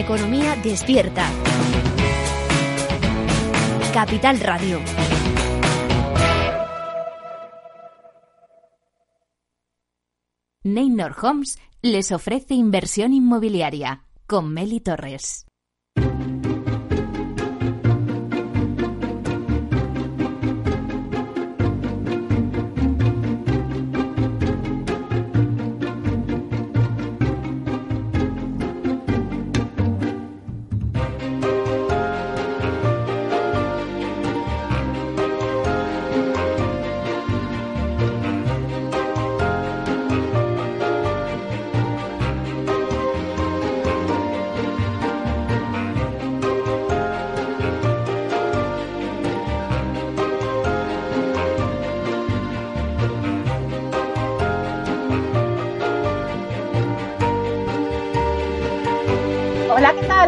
Economía despierta. Capital Radio. Neynor Homes les ofrece inversión inmobiliaria con Meli Torres.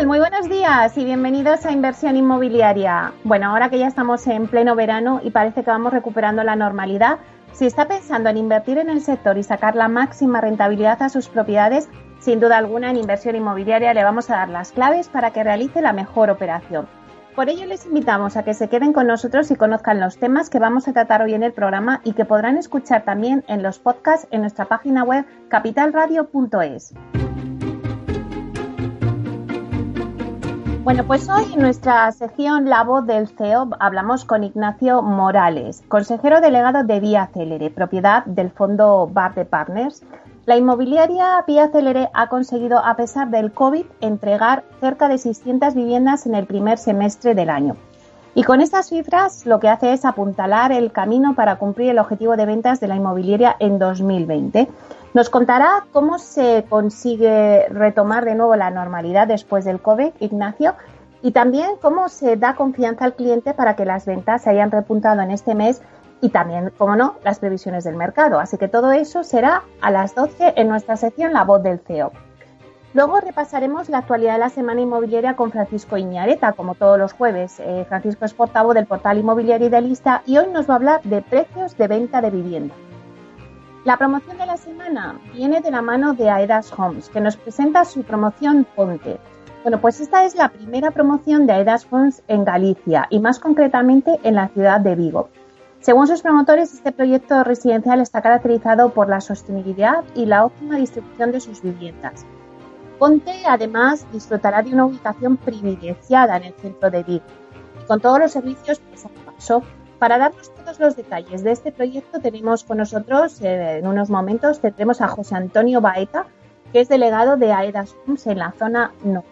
Muy buenos días y bienvenidos a Inversión Inmobiliaria. Bueno, ahora que ya estamos en pleno verano y parece que vamos recuperando la normalidad, si está pensando en invertir en el sector y sacar la máxima rentabilidad a sus propiedades, sin duda alguna en Inversión Inmobiliaria le vamos a dar las claves para que realice la mejor operación. Por ello les invitamos a que se queden con nosotros y conozcan los temas que vamos a tratar hoy en el programa y que podrán escuchar también en los podcasts en nuestra página web capitalradio.es. Bueno, pues hoy en nuestra sección La voz del CEO hablamos con Ignacio Morales, consejero delegado de Vía Célere, propiedad del fondo Bar de Partners. La inmobiliaria Vía Célere ha conseguido, a pesar del COVID, entregar cerca de 600 viviendas en el primer semestre del año. Y con estas cifras lo que hace es apuntalar el camino para cumplir el objetivo de ventas de la inmobiliaria en 2020. Nos contará cómo se consigue retomar de nuevo la normalidad después del COVID, Ignacio, y también cómo se da confianza al cliente para que las ventas se hayan repuntado en este mes y también, como no, las previsiones del mercado. Así que todo eso será a las 12 en nuestra sección La Voz del CEO. Luego repasaremos la actualidad de la semana inmobiliaria con Francisco Iñareta, como todos los jueves. Eh, Francisco es portavoz del portal Inmobiliario Idealista y hoy nos va a hablar de precios de venta de vivienda. La promoción de la semana viene de la mano de Aedas Homes, que nos presenta su promoción Ponte. Bueno, pues esta es la primera promoción de Aedas Homes en Galicia y más concretamente en la ciudad de Vigo. Según sus promotores, este proyecto residencial está caracterizado por la sostenibilidad y la óptima distribución de sus viviendas. Ponte además disfrutará de una ubicación privilegiada en el centro de Vigo y con todos los servicios a paso para darnos todos los detalles de este proyecto tenemos con nosotros, eh, en unos momentos, tendremos a José Antonio Baeta, que es delegado de AEDAS en la zona norte.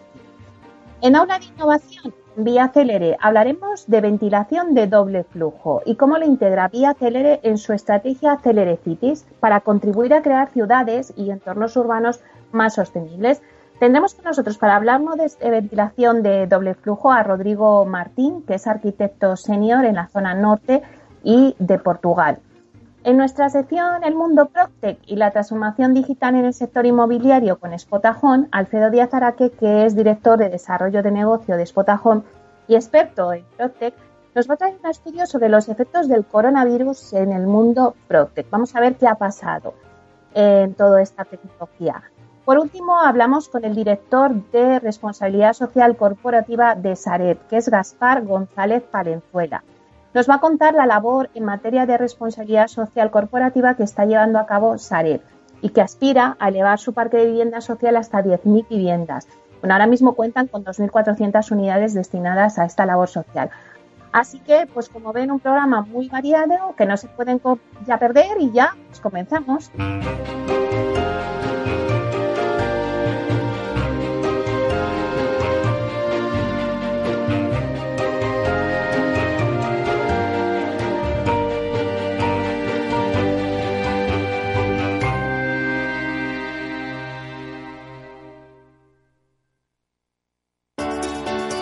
En Aula de Innovación, Vía Celere, hablaremos de ventilación de doble flujo y cómo lo integra Vía Celere en su estrategia Celere Cities para contribuir a crear ciudades y entornos urbanos más sostenibles. Tendremos con nosotros para hablarnos de ventilación de doble flujo a Rodrigo Martín, que es arquitecto senior en la zona norte y de Portugal. En nuestra sección El Mundo Proctec y la transformación digital en el sector inmobiliario con Spotajón, Alfredo Díaz Araque, que es director de desarrollo de negocio de Spotajón y experto en Proctec, nos va a traer un estudio sobre los efectos del coronavirus en el mundo Proctec. Vamos a ver qué ha pasado en toda esta tecnología. Por último, hablamos con el director de Responsabilidad Social Corporativa de Sareb, que es Gaspar González Palenzuela. Nos va a contar la labor en materia de responsabilidad social corporativa que está llevando a cabo Sareb y que aspira a elevar su parque de vivienda social hasta 10.000 viviendas. Bueno, ahora mismo cuentan con 2.400 unidades destinadas a esta labor social. Así que, pues como ven, un programa muy variado que no se pueden ya perder y ya pues comenzamos.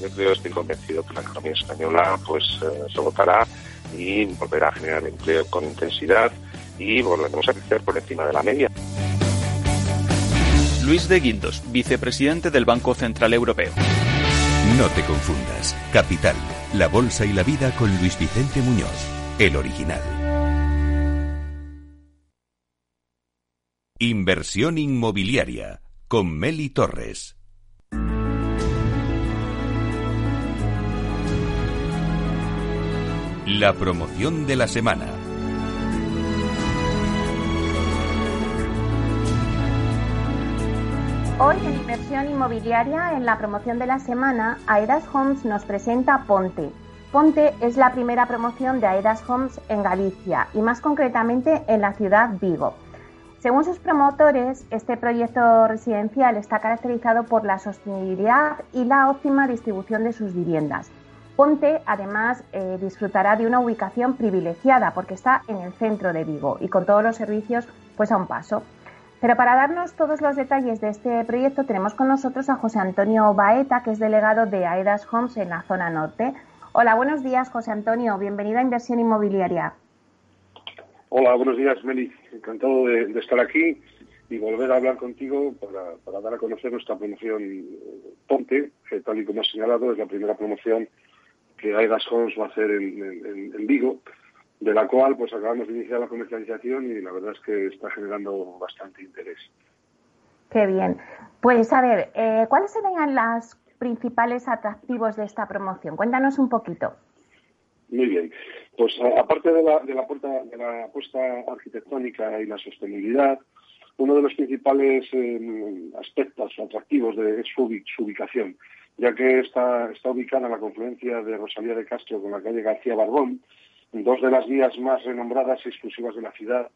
Yo creo, estoy convencido que la economía española pues se votará y volverá a generar empleo con intensidad y volveremos a crecer por encima de la media. Luis de Guindos, vicepresidente del Banco Central Europeo. No te confundas. Capital, la bolsa y la vida con Luis Vicente Muñoz, el original. Inversión inmobiliaria con Meli Torres. La promoción de la semana. Hoy en Inversión Inmobiliaria, en la promoción de la semana, Aedas Homes nos presenta Ponte. Ponte es la primera promoción de Aedas Homes en Galicia y más concretamente en la ciudad Vigo. Según sus promotores, este proyecto residencial está caracterizado por la sostenibilidad y la óptima distribución de sus viviendas. Ponte, además, eh, disfrutará de una ubicación privilegiada porque está en el centro de Vigo y con todos los servicios pues a un paso. Pero para darnos todos los detalles de este proyecto tenemos con nosotros a José Antonio Baeta, que es delegado de Aedas Homes en la zona norte. Hola, buenos días, José Antonio. Bienvenido a Inversión Inmobiliaria. Hola, buenos días, Meli. Encantado de, estar aquí y volver a hablar contigo para, dar a conocer nuestra promoción eh, Ponte, que tal y como has señalado es la primera promoción que Aedas Homes va a hacer en, Vigo, de la cual pues acabamos de iniciar la comercialización y la verdad es que está generando bastante interés. Qué bien. Pues a ver, eh, ¿cuáles serían los principales atractivos de esta promoción? Cuéntanos un poquito. Muy bien. Pues aparte de la, de la, de la apuesta arquitectónica y la sostenibilidad, uno de los principales eh, aspectos atractivos de, es su ubicación ya que está, está ubicada en la confluencia de Rosalía de Castro con la calle García Barbón, dos de las vías más renombradas y exclusivas de la ciudad,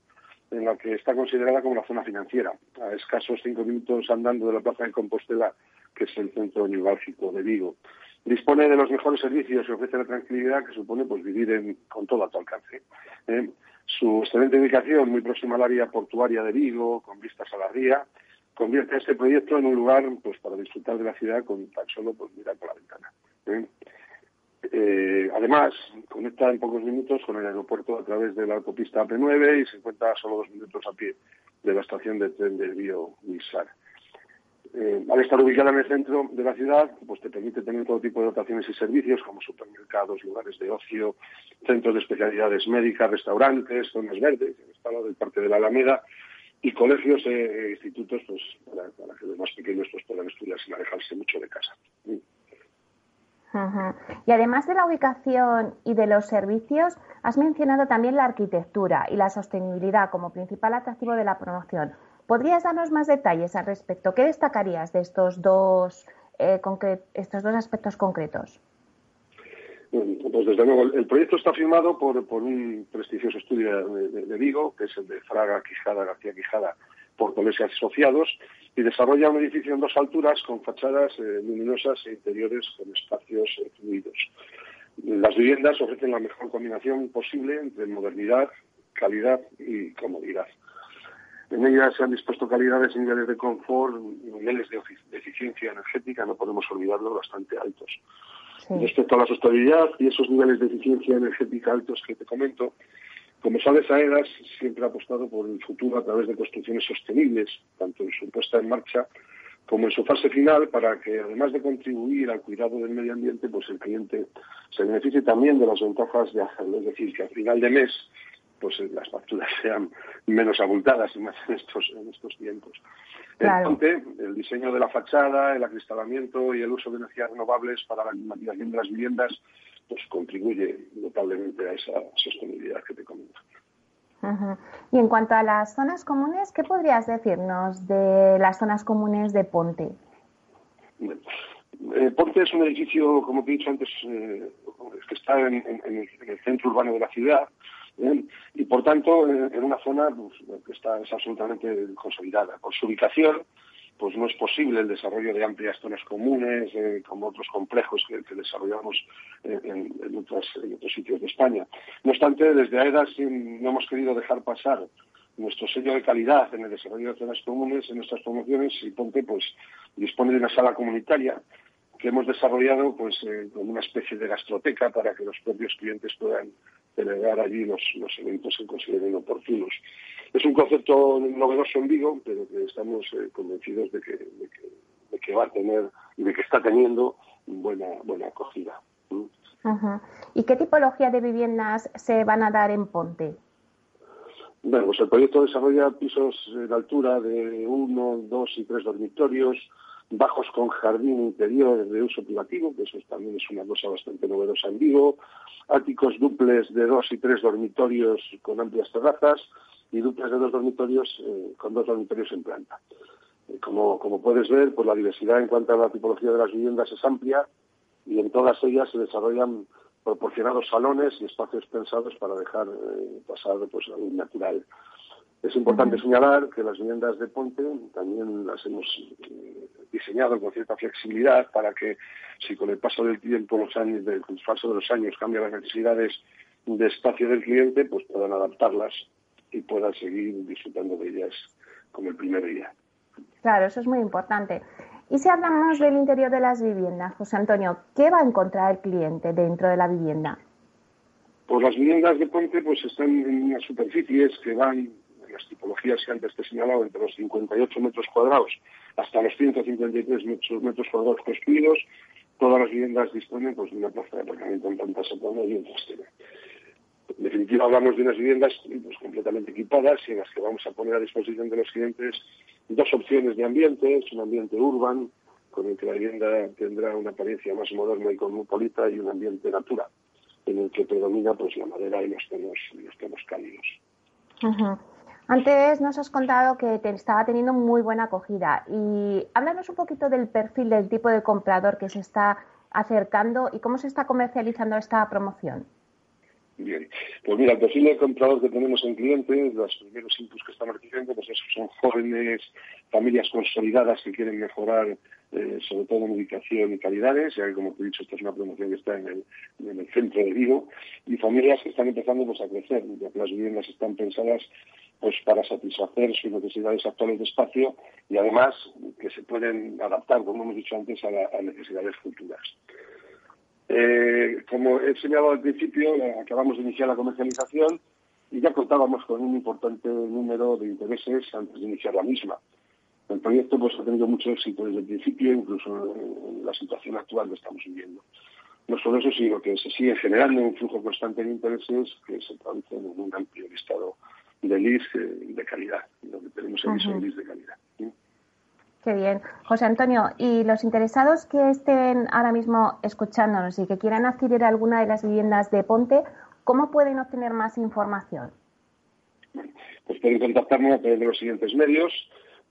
en la que está considerada como la zona financiera, a escasos cinco minutos andando de la Plaza de Compostela, que es el centro neurálgico de Vigo. Dispone de los mejores servicios y ofrece la tranquilidad que supone pues, vivir con todo a tu alcance. ¿eh? Su excelente ubicación, muy próxima al área portuaria de Vigo, con vistas a la ría, convierte este proyecto en un lugar pues para disfrutar de la ciudad con tan solo pues mirar por la ventana. ¿eh? Eh, además, conecta en pocos minutos con el aeropuerto a través de la autopista AP9 y se encuentra a solo dos minutos a pie de la estación de tren de Río Nisar. Eh, al estar ubicada en el centro de la ciudad, pues te permite tener todo tipo de dotaciones y servicios como supermercados, lugares de ocio, centros de especialidades médicas, restaurantes, zonas verdes, está del parque de la Alameda y colegios e institutos pues para, que los más pequeños pues puedan estudiar sin alejarse mucho de casa. Y además de la ubicación y de los servicios, has mencionado también la arquitectura y la sostenibilidad como principal atractivo de la promoción. ¿Podrías darnos más detalles al respecto? ¿Qué destacarías de estos dos, eh, estos dos aspectos concretos? Pues desde luego, el proyecto está firmado por, un prestigioso estudio de, Vigo, que es el de Fraga, Quijada, García Quijada portoles asociados, y desarrolla un edificio en dos alturas con fachadas eh, luminosas e interiores con espacios eh, fluidos. Las viviendas ofrecen la mejor combinación posible entre modernidad, calidad y comodidad. En ellas se han dispuesto calidades y niveles de confort, niveles de, eficiencia energética, no podemos olvidarlo, bastante altos. Respecto a la sostenibilidad y esos niveles de eficiencia energética altos que te comento, como sabes, AEDAS siempre ha apostado por el futuro a través de construcciones sostenibles, tanto en su puesta en marcha como en su fase final, para que además de contribuir al cuidado del medio ambiente, pues el cliente se beneficie también de las ventajas de hacerlo. Es decir, que al final de mes pues eh, las facturas sean menos abultadas y más en estos, en estos tiempos. el diseño de la fachada, el acristalamiento y el uso de energías renovables para la climatización de las viviendas, pues contribuye notablemente a esa sostenibilidad que te comento. Y en cuanto a las zonas comunes, ¿qué podrías decirnos de las zonas comunes de Ponte? Eh, Ponte es un edificio, como te he dicho antes, eh, que está en, el centro urbano de la ciudad, y por tanto en una zona pues, que está es absolutamente consolidada. Por su ubicación, pues no es posible el desarrollo de amplias zonas comunes, eh, como otros complejos que, desarrollamos en, en, otros sitios de España. No obstante, desde AEDAS no hemos querido dejar pasar nuestro sello de calidad en el desarrollo de zonas comunes en nuestras promociones y Ponte pues dispone de una sala comunitaria que hemos desarrollado pues eh, como una especie de gastroteca para que los propios clientes puedan celebrar allí los, eventos que consideren oportunos. Es un concepto novedoso en Vigo, pero que estamos eh, convencidos de que, de que, va a tener y de que está teniendo buena, buena acogida. ¿Y qué tipología de viviendas se van a dar en Ponte? Bueno, pues el proyecto desarrolla pisos de altura de uno, dos y tres dormitorios, bajos con jardín interior de uso privativo, que eso también es una cosa bastante novedosa en Vigo, áticos duples de dos y tres dormitorios con amplias terrazas y duples de dos dormitorios eh, con dos dormitorios en planta. Eh, como, puedes ver, pues la diversidad en cuanto a la tipología de las viviendas es amplia y en todas ellas se desarrollan proporcionados salones y espacios pensados para dejar eh, pasar pues, la luz natural es importante señalar que las viviendas de Ponte también las hemos eh, diseñado con cierta flexibilidad para que si con el paso del tiempo, los años, del paso de los años cambian las necesidades de espacio del cliente, pues puedan adaptarlas y puedan seguir disfrutando de ellas como el primer día. Claro, eso es muy importante. Y si hablamos del interior de las viviendas, José Antonio, ¿qué va a encontrar el cliente dentro de la vivienda? Pues las viviendas de Ponte pues están en unas superficies que van las tipologías que antes te he entre los 58 metros cuadrados hasta los 153 metros, cuadrados construidos, todas las viviendas disponen pues, de una plaza de aparcamiento en planta segunda y en trastera. En definitiva, hablamos de unas viviendas pues, completamente equipadas y en las que vamos a poner a disposición de los clientes dos opciones de ambientes, un ambiente urban, con el que la vivienda tendrá una apariencia más moderna y cosmopolita, y un ambiente natural, en el que predomina pues la madera y los tonos cálidos. Antes nos has contado que te estaba teniendo muy buena acogida. Y háblanos un poquito del perfil del tipo de comprador que se está acercando y cómo se está comercializando esta promoción. Bien, pues mira, el perfil de comprador que tenemos en clientes, los primeros inputs que estamos recibiendo, pues son jóvenes, familias consolidadas que quieren mejorar eh, sobre todo en ubicación y calidades, ya que como te he dicho, esta es una promoción que está en el, en el centro de Vigo, y familias que están empezando pues, a crecer, ya que las viviendas están pensadas pues para satisfacer sus necesidades actuales de espacio y además que se pueden adaptar, como hemos dicho antes, a, las necesidades futuras. Eh, como he señalado al principio, eh, acabamos de iniciar la comercialización y ya contábamos con un importante número de intereses antes de iniciar la misma. El proyecto pues, ha tenido mucho éxito desde el principio, incluso en la situación actual que estamos viviendo. No solo eso, sino que se sigue generando un flujo constante de intereses que se traduce en un amplio listado de LIS de calidad. Lo que tenemos aquí son LIS de calidad. Qué bien. José Antonio, y los interesados que estén ahora mismo escuchándonos y que quieran adquirir alguna de las viviendas de Ponte, ¿cómo pueden obtener más información? pues pueden contactarnos a través de los siguientes medios,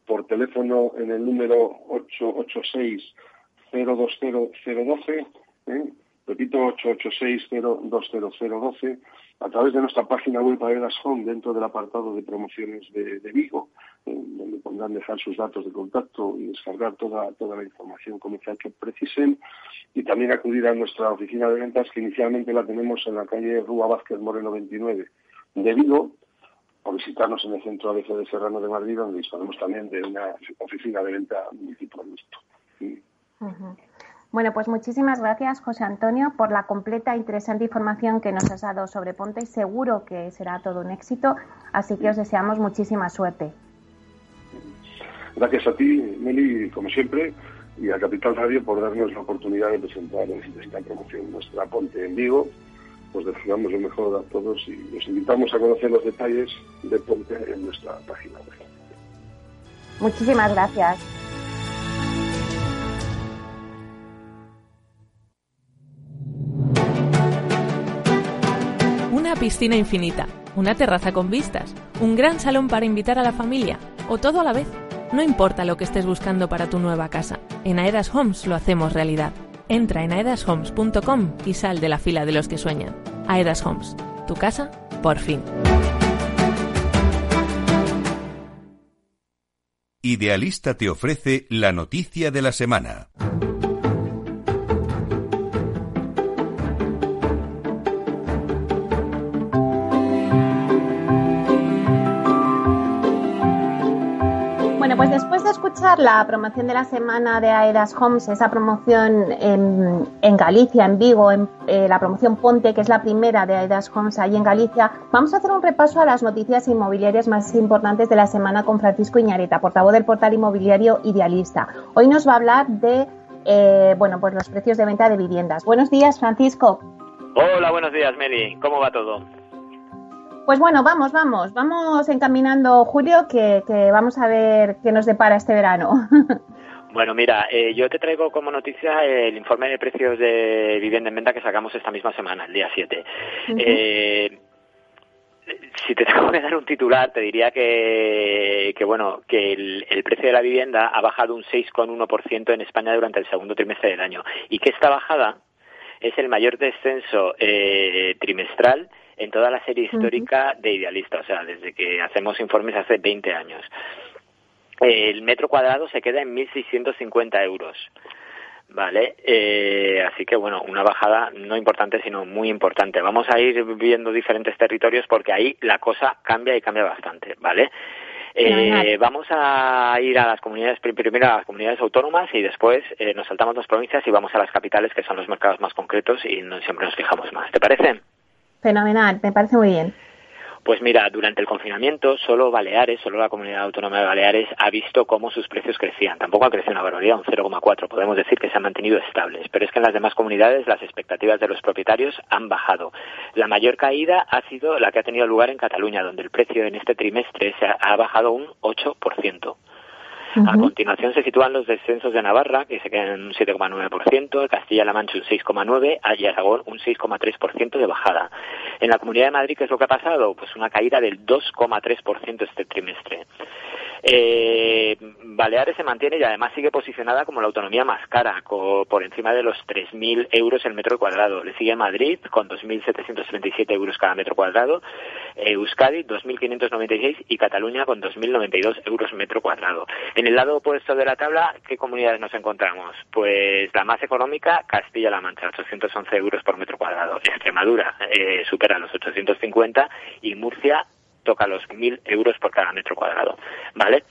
por teléfono en el número 886 020 012, ¿eh? repito, 886-020012, a través de nuestra página web Aedas Home, dentro del apartado de promociones de, Vigo, donde podrán dejar sus datos de contacto y descargar toda, toda la información comercial que precisen, y también acudir a nuestra oficina de ventas, que inicialmente la tenemos en la calle Rúa Vázquez Moreno 29 de Vigo, o visitarnos en el centro ABC de Serrano de Madrid, donde disponemos también de una oficina de venta multiproducto. Bueno, pues muchísimas gracias, José Antonio, por la completa e interesante información que nos has dado sobre Ponte y seguro que será todo un éxito, así que os deseamos muchísima suerte. Gracias a ti, Meli, como siempre, y a Capital Radio por darnos la oportunidad de presentar esta promoción nuestra Ponte en Vigo. Pues deseamos lo mejor a todos y los invitamos a conocer los detalles de Ponte en nuestra página web. Muchísimas gracias. Piscina infinita, una terraza con vistas, un gran salón para invitar a la familia o todo a la vez. No importa lo que estés buscando para tu nueva casa, en Aedas Homes lo hacemos realidad. Entra en aedashomes.com y sal de la fila de los que sueñan. Aedas Homes, tu casa, por fin. Idealista te ofrece la noticia de la semana. Escuchar la promoción de la semana de Aedas Homes, esa promoción en, Galicia, en Vigo, en eh, la promoción Ponte, que es la primera de Aedas Homes ahí en Galicia, vamos a hacer un repaso a las noticias inmobiliarias más importantes de la semana con Francisco Iñareta, portavoz del portal inmobiliario Idealista. Hoy nos va a hablar de eh, bueno, pues los precios de venta de viviendas. Buenos días, Francisco. Hola, buenos días, Meli. ¿Cómo va todo? Pues bueno, vamos, vamos, vamos encaminando, Julio, que, vamos a ver qué nos depara este verano. Bueno, mira, eh, yo te traigo como noticia el informe de precios de vivienda en venta que sacamos esta misma semana, el día 7. eh, si te tengo que dar un titular, te diría que, que bueno, que el, precio de la vivienda ha bajado un 6,1% en España durante el segundo trimestre del año y que esta bajada es el mayor descenso eh, trimestral en toda la serie histórica de Idealista, o sea, desde que hacemos informes hace 20 años. El metro cuadrado se queda en 1.650 euros. Vale, eh, así que bueno, una bajada no importante, sino muy importante. Vamos a ir viendo diferentes territorios porque ahí la cosa cambia y cambia bastante, ¿vale? Eh, vamos a ir a las comunidades, primero a las comunidades autónomas y después eh, nos saltamos las provincias y vamos a las capitales, que son los mercados más concretos y siempre nos fijamos más. ¿Te parece? Fenomenal, me parece muy bien. Pues mira, durante el confinamiento, solo Baleares, solo la comunidad autónoma de Baleares ha visto cómo sus precios crecían. Tampoco ha crecido una barbaridad, un 0,4. Podemos decir que se han mantenido estables. Pero es que en las demás comunidades las expectativas de los propietarios han bajado. La mayor caída ha sido la que ha tenido lugar en Cataluña, donde el precio en este trimestre se ha bajado un 8%. A continuación se sitúan los descensos de Navarra, que se quedan en un 7,9%, Castilla-La Mancha un 6,9%, y Aragón un 6,3% de bajada. En la Comunidad de Madrid, ¿qué es lo que ha pasado? Pues una caída del 2,3% este trimestre. Eh, Baleares se mantiene y además sigue posicionada como la autonomía más cara, por encima de los 3.000 euros el metro cuadrado. Le sigue Madrid con 2.737 euros cada metro cuadrado, Euskadi 2.596 y Cataluña con 2.092 euros metro cuadrado. En el lado opuesto de la tabla, ¿qué comunidades nos encontramos? Pues la más económica, Castilla-La Mancha, 811 euros por metro cuadrado. Extremadura eh, supera los 850 y Murcia toca los 1.000 euros por cada metro cuadrado, ¿vale?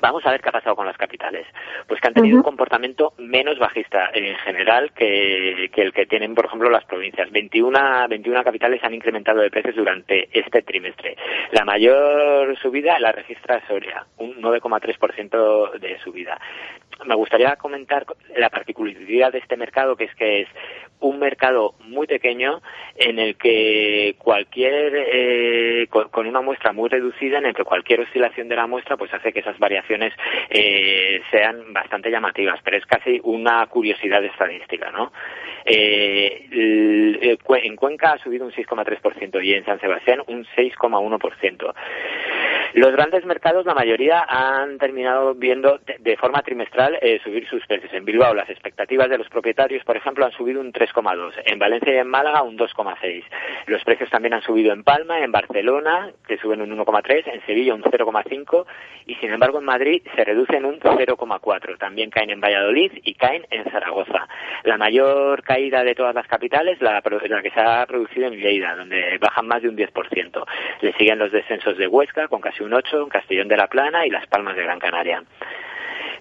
Vamos a ver qué ha pasado con las capitales. Pues que han tenido un comportamiento menos bajista en general que, el que tienen, por ejemplo, las provincias. 21, 21 capitales han incrementado de precios durante este trimestre. La mayor subida la registra Soria, un 9,3% de subida. Me gustaría comentar la particularidad de este mercado, que es que es un mercado muy pequeño en el que cualquier, eh, con, una muestra muy reducida, en el que cualquier oscilación de la muestra pues hace que esas variaciones eh, sean bastante llamativas, pero es casi una curiosidad estadística, ¿no? Eh, en Cuenca ha subido un 6,3% y en San Sebastián un 6,1%. Los grandes mercados, la mayoría han terminado viendo de, forma trimestral eh, subir sus precios. En Bilbao, las expectativas de los propietarios, por ejemplo, han subido un 3,2. En Valencia y en Málaga, un 2,6. Los precios también han subido en Palma, en Barcelona, que suben un 1,3, en Sevilla un 0,5 y, sin embargo, en Madrid se reducen un 0,4. También caen en Valladolid y caen en Zaragoza. La mayor caída de todas las capitales, la, la que se ha producido en Lleida, donde bajan más de un 10%. Le siguen los descensos de Huesca, con casi un 8, en Castellón de la Plana y Las Palmas de Gran Canaria.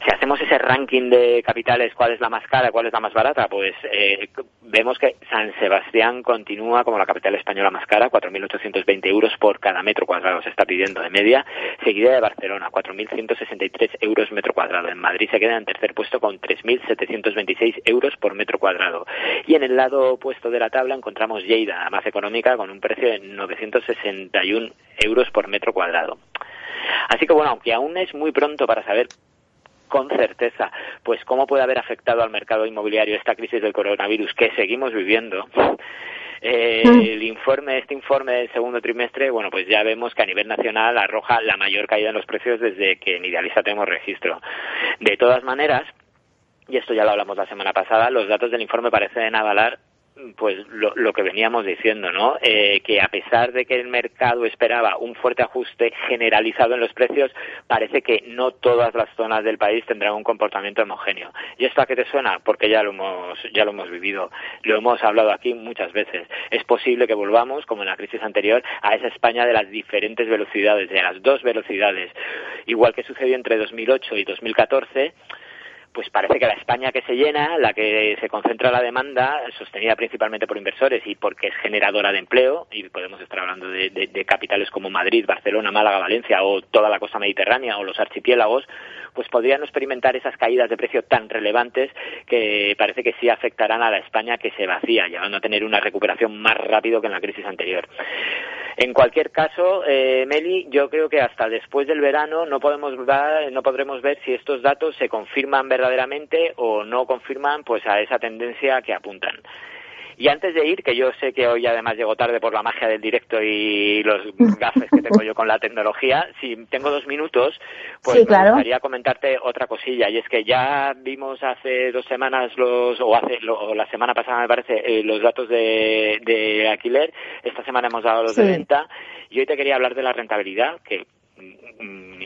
Si hacemos ese ranking de capitales, cuál es la más cara, cuál es la más barata, pues eh, vemos que San Sebastián continúa como la capital española más cara, 4.820 euros por cada metro cuadrado se está pidiendo de media, seguida de Barcelona, 4.163 euros metro cuadrado. En Madrid se queda en tercer puesto con 3.726 euros por metro cuadrado. Y en el lado opuesto de la tabla encontramos Lleida, más económica, con un precio de 961 euros por metro cuadrado. Así que bueno, aunque aún es muy pronto para saber con certeza, pues cómo puede haber afectado al mercado inmobiliario esta crisis del coronavirus que seguimos viviendo. Eh, el informe, este informe del segundo trimestre, bueno, pues ya vemos que a nivel nacional arroja la mayor caída en los precios desde que en Idealista tenemos registro. De todas maneras, y esto ya lo hablamos la semana pasada, los datos del informe parecen avalar pues lo, lo, que veníamos diciendo, ¿no? Eh, que a pesar de que el mercado esperaba un fuerte ajuste generalizado en los precios, parece que no todas las zonas del país tendrán un comportamiento homogéneo. ¿Y esto a qué te suena? Porque ya lo hemos, ya lo hemos vivido, lo hemos hablado aquí muchas veces. Es posible que volvamos, como en la crisis anterior, a esa España de las diferentes velocidades, de las dos velocidades. Igual que sucedió entre 2008 y 2014, pues parece que la España que se llena, la que se concentra la demanda, sostenida principalmente por inversores y porque es generadora de empleo, y podemos estar hablando de, capitales como Madrid, Barcelona, Málaga, Valencia o toda la costa mediterránea o los archipiélagos, pues podrían experimentar esas caídas de precio tan relevantes que parece que sí afectarán a la España que se vacía, llegando a tener una recuperación más rápido que en la crisis anterior. En cualquier caso, eh, Meli, yo creo que hasta después del verano no podemos no podremos ver si estos datos se confirman verdaderamente o no confirman pues a esa tendencia que apuntan. Y antes de ir, que yo sé que hoy además llego tarde por la magia del directo y los gafes que tengo yo con la tecnología, si tengo dos minutos, pues me gustaría comentarte otra cosilla. Y es que ya vimos hace dos semanas los, o hace, o la semana pasada me parece, eh, los datos de, de alquiler. Esta semana hemos dado los de venta. Y hoy te quería hablar de la rentabilidad, que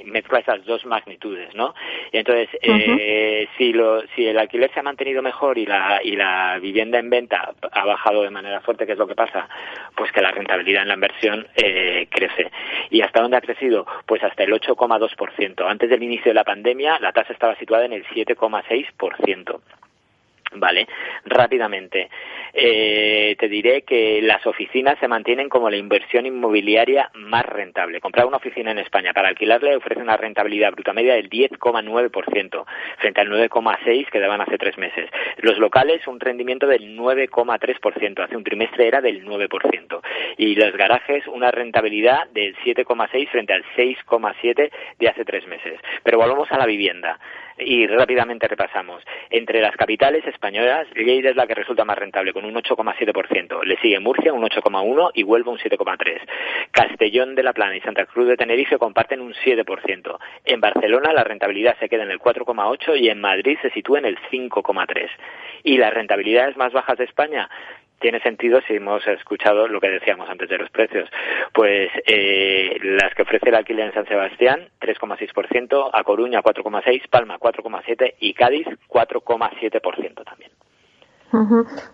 mezcla esas dos magnitudes, ¿no? Y entonces, eh, si, lo, si el alquiler se ha mantenido mejor y la, y la vivienda en venta ha bajado de manera fuerte, ¿qué es lo que pasa? Pues que la rentabilidad en la inversión eh, crece. ¿Y hasta dónde ha crecido? Pues hasta el 8,2%. Antes del inicio de la pandemia, la tasa estaba situada en el 7,6%. Vale, rápidamente. Eh, te diré que las oficinas se mantienen como la inversión inmobiliaria más rentable. Comprar una oficina en España para alquilarle ofrece una rentabilidad bruta media del 10,9% frente al 9,6% que daban hace tres meses. Los locales un rendimiento del 9,3%. Hace un trimestre era del 9%. Y los garajes una rentabilidad del 7,6% frente al 6,7% de hace tres meses. Pero volvamos a la vivienda y rápidamente repasamos. Entre las capitales españolas, Lleida es la que resulta más rentable, con un 8,7%. Le sigue Murcia, un 8,1% y Huelva, un 7,3%. Castellón de la Plana y Santa Cruz de Tenerife comparten un 7%. En Barcelona la rentabilidad se queda en el 4,8% y en Madrid se sitúa en el 5,3%. Y las rentabilidades más bajas de España, tiene sentido si hemos escuchado lo que decíamos antes de los precios. Pues eh, las que ofrece el alquiler en San Sebastián, 3,6%, a Coruña 4,6%, Palma 4,7% y Cádiz 4,7% también.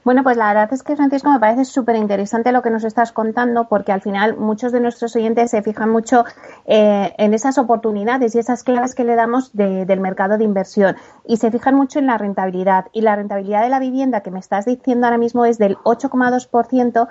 Bueno, pues la verdad es que, Francisco, me parece súper interesante lo que nos estás contando, porque al final muchos de nuestros oyentes se fijan mucho eh, en esas oportunidades y esas claves que le damos del mercado de inversión y se fijan mucho en la rentabilidad. Y la rentabilidad de la vivienda que me estás diciendo ahora mismo es del 8,2%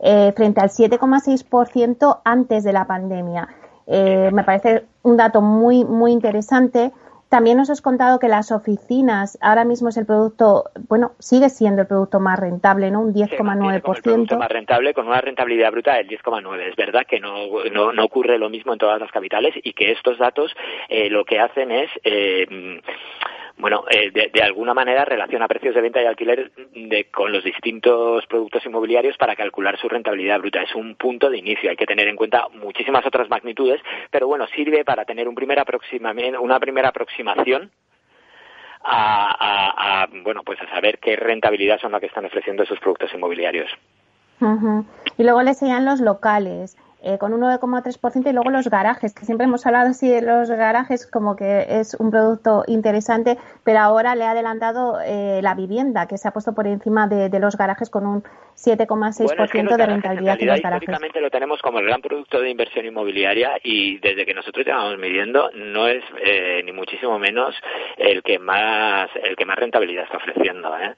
eh, frente al 7,6% antes de la pandemia. Eh, me parece un dato muy, muy interesante. También nos has contado que las oficinas ahora mismo es el producto, bueno, sigue siendo el producto más rentable, ¿no? Un 10,9%. el producto más rentable con una rentabilidad bruta del 10,9%. Es verdad que no, no, ocurre lo mismo en todas las capitales y que estos datos eh, lo que hacen es eh, bueno, eh, de, alguna manera relaciona precios de venta y alquiler de, con los distintos productos inmobiliarios para calcular su rentabilidad bruta. Es un punto de inicio. Hay que tener en cuenta muchísimas otras magnitudes, pero bueno, sirve para tener un primer una primera aproximación a, bueno, pues a saber qué rentabilidad son las que están ofreciendo esos productos inmobiliarios. Y luego le seguían los locales. Eh, con un 9,3% y luego los garajes, que siempre hemos hablado así de los garajes como que es un producto interesante, pero ahora le ha adelantado eh, la vivienda, que se ha puesto por encima de, los garajes con un 7,6% de rentabilidad en, los garajes. Históricamente lo tenemos como el gran producto de inversión inmobiliaria y desde que nosotros llevamos midiendo no es eh, ni muchísimo menos el que más el que más rentabilidad está ofreciendo. ¿eh?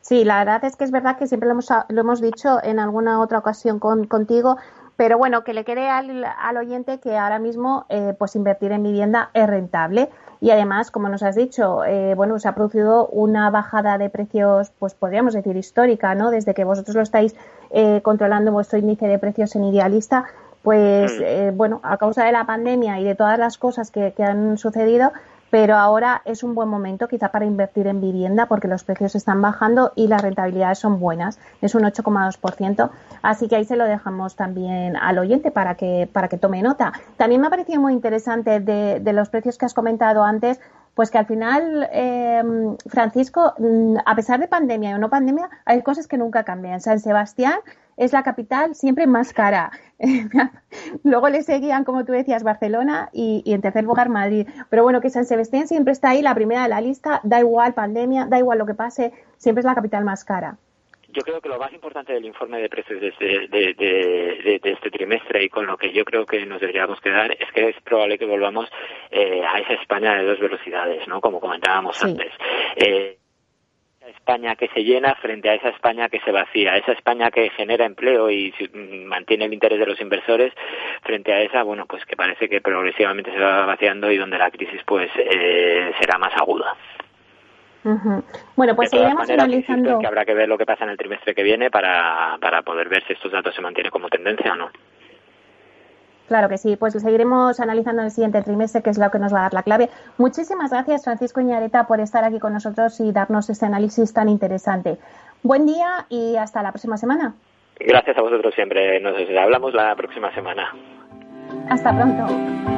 Sí, la verdad es que es verdad que siempre lo hemos, lo hemos dicho en alguna otra ocasión con, contigo, pero bueno, que le quede al, al oyente que ahora mismo eh, pues invertir en vivienda es rentable y además, como nos has dicho, eh, bueno, se ha producido una bajada de precios, pues podríamos decir histórica, ¿no? Desde que vosotros lo estáis eh, controlando vuestro índice de precios en idealista, pues mm. bueno, a causa de la pandemia y de todas las cosas que, que han sucedido, pero ahora es un buen momento quizá para invertir en vivienda porque los precios están bajando y las rentabilidades son buenas, es un 8,2%, así que ahí se lo dejamos también al oyente para que, para que tome nota. También me ha parecido muy interesante de, los precios que has comentado antes, pues que al final, eh, Francisco, mm, a pesar de pandemia o no pandemia, hay cosas que nunca cambian. San Sebastián es la capital siempre más cara. Luego le seguían, como tú decías, Barcelona y, en tercer lugar Madrid. Pero bueno, que San Sebastián siempre está ahí, la primera de la lista, da igual pandemia, da igual lo que pase, siempre es la capital más cara. Yo creo que lo más importante del informe de precios de este, de, este trimestre y con lo que yo creo que nos deberíamos quedar es que es probable que volvamos eh, a esa España de dos velocidades, ¿no? Como comentábamos antes. Eh, España que se llena frente a esa España que se vacía, esa España que genera empleo y mantiene el interés de los inversores frente a esa, bueno, pues que parece que progresivamente se va vaciando y donde la crisis pues eh, será más aguda. Bueno, pues seguiremos analizando. Que habrá que ver lo que pasa en el trimestre que viene para, para poder ver si estos datos se mantienen como tendencia o no. Claro que sí, pues lo seguiremos analizando en el siguiente trimestre, que es lo que nos va a dar la clave. Muchísimas gracias, Francisco Iñareta, por estar aquí con nosotros y darnos este análisis tan interesante. Buen día y hasta la próxima semana. Gracias a vosotros siempre. Nos hablamos la próxima semana. Hasta pronto.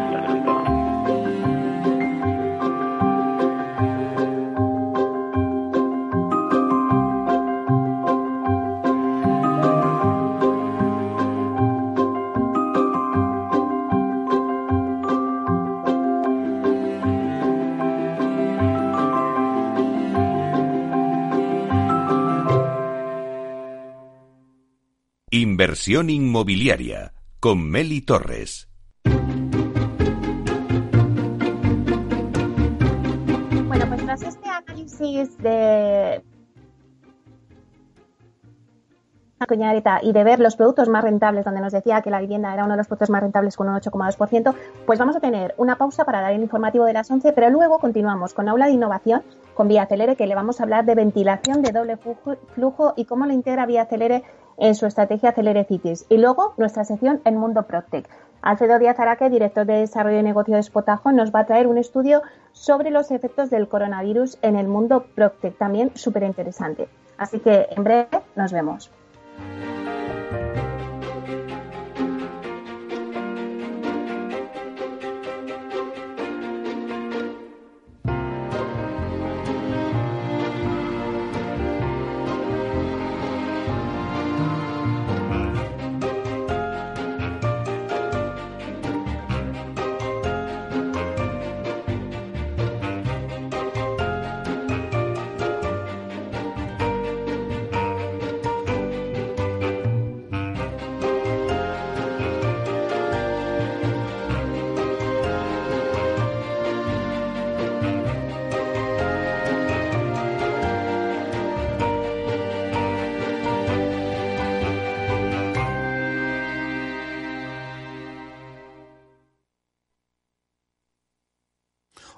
Inversión inmobiliaria con Meli Torres. Bueno, pues tras este análisis de y de ver los productos más rentables, donde nos decía que la vivienda era uno de los productos más rentables con un 8,2%, pues vamos a tener una pausa para dar el informativo de las 11, pero luego continuamos con aula de innovación con Vía Celere, que le vamos a hablar de ventilación de doble flujo y cómo lo integra Vía Celere en su estrategia Celere Cities. Y luego nuestra sección El Mundo Proctec. Alfredo Díaz Araque, director de Desarrollo y Negocio de Spotajo, nos va a traer un estudio sobre los efectos del coronavirus en el mundo Proctec, también súper interesante. Así que en breve nos vemos.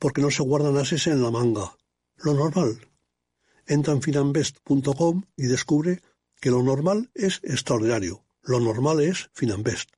Porque no se guardan ases en la manga. Lo normal. Entra en finambest.com y descubre que lo normal es extraordinario. Lo normal es Finambest.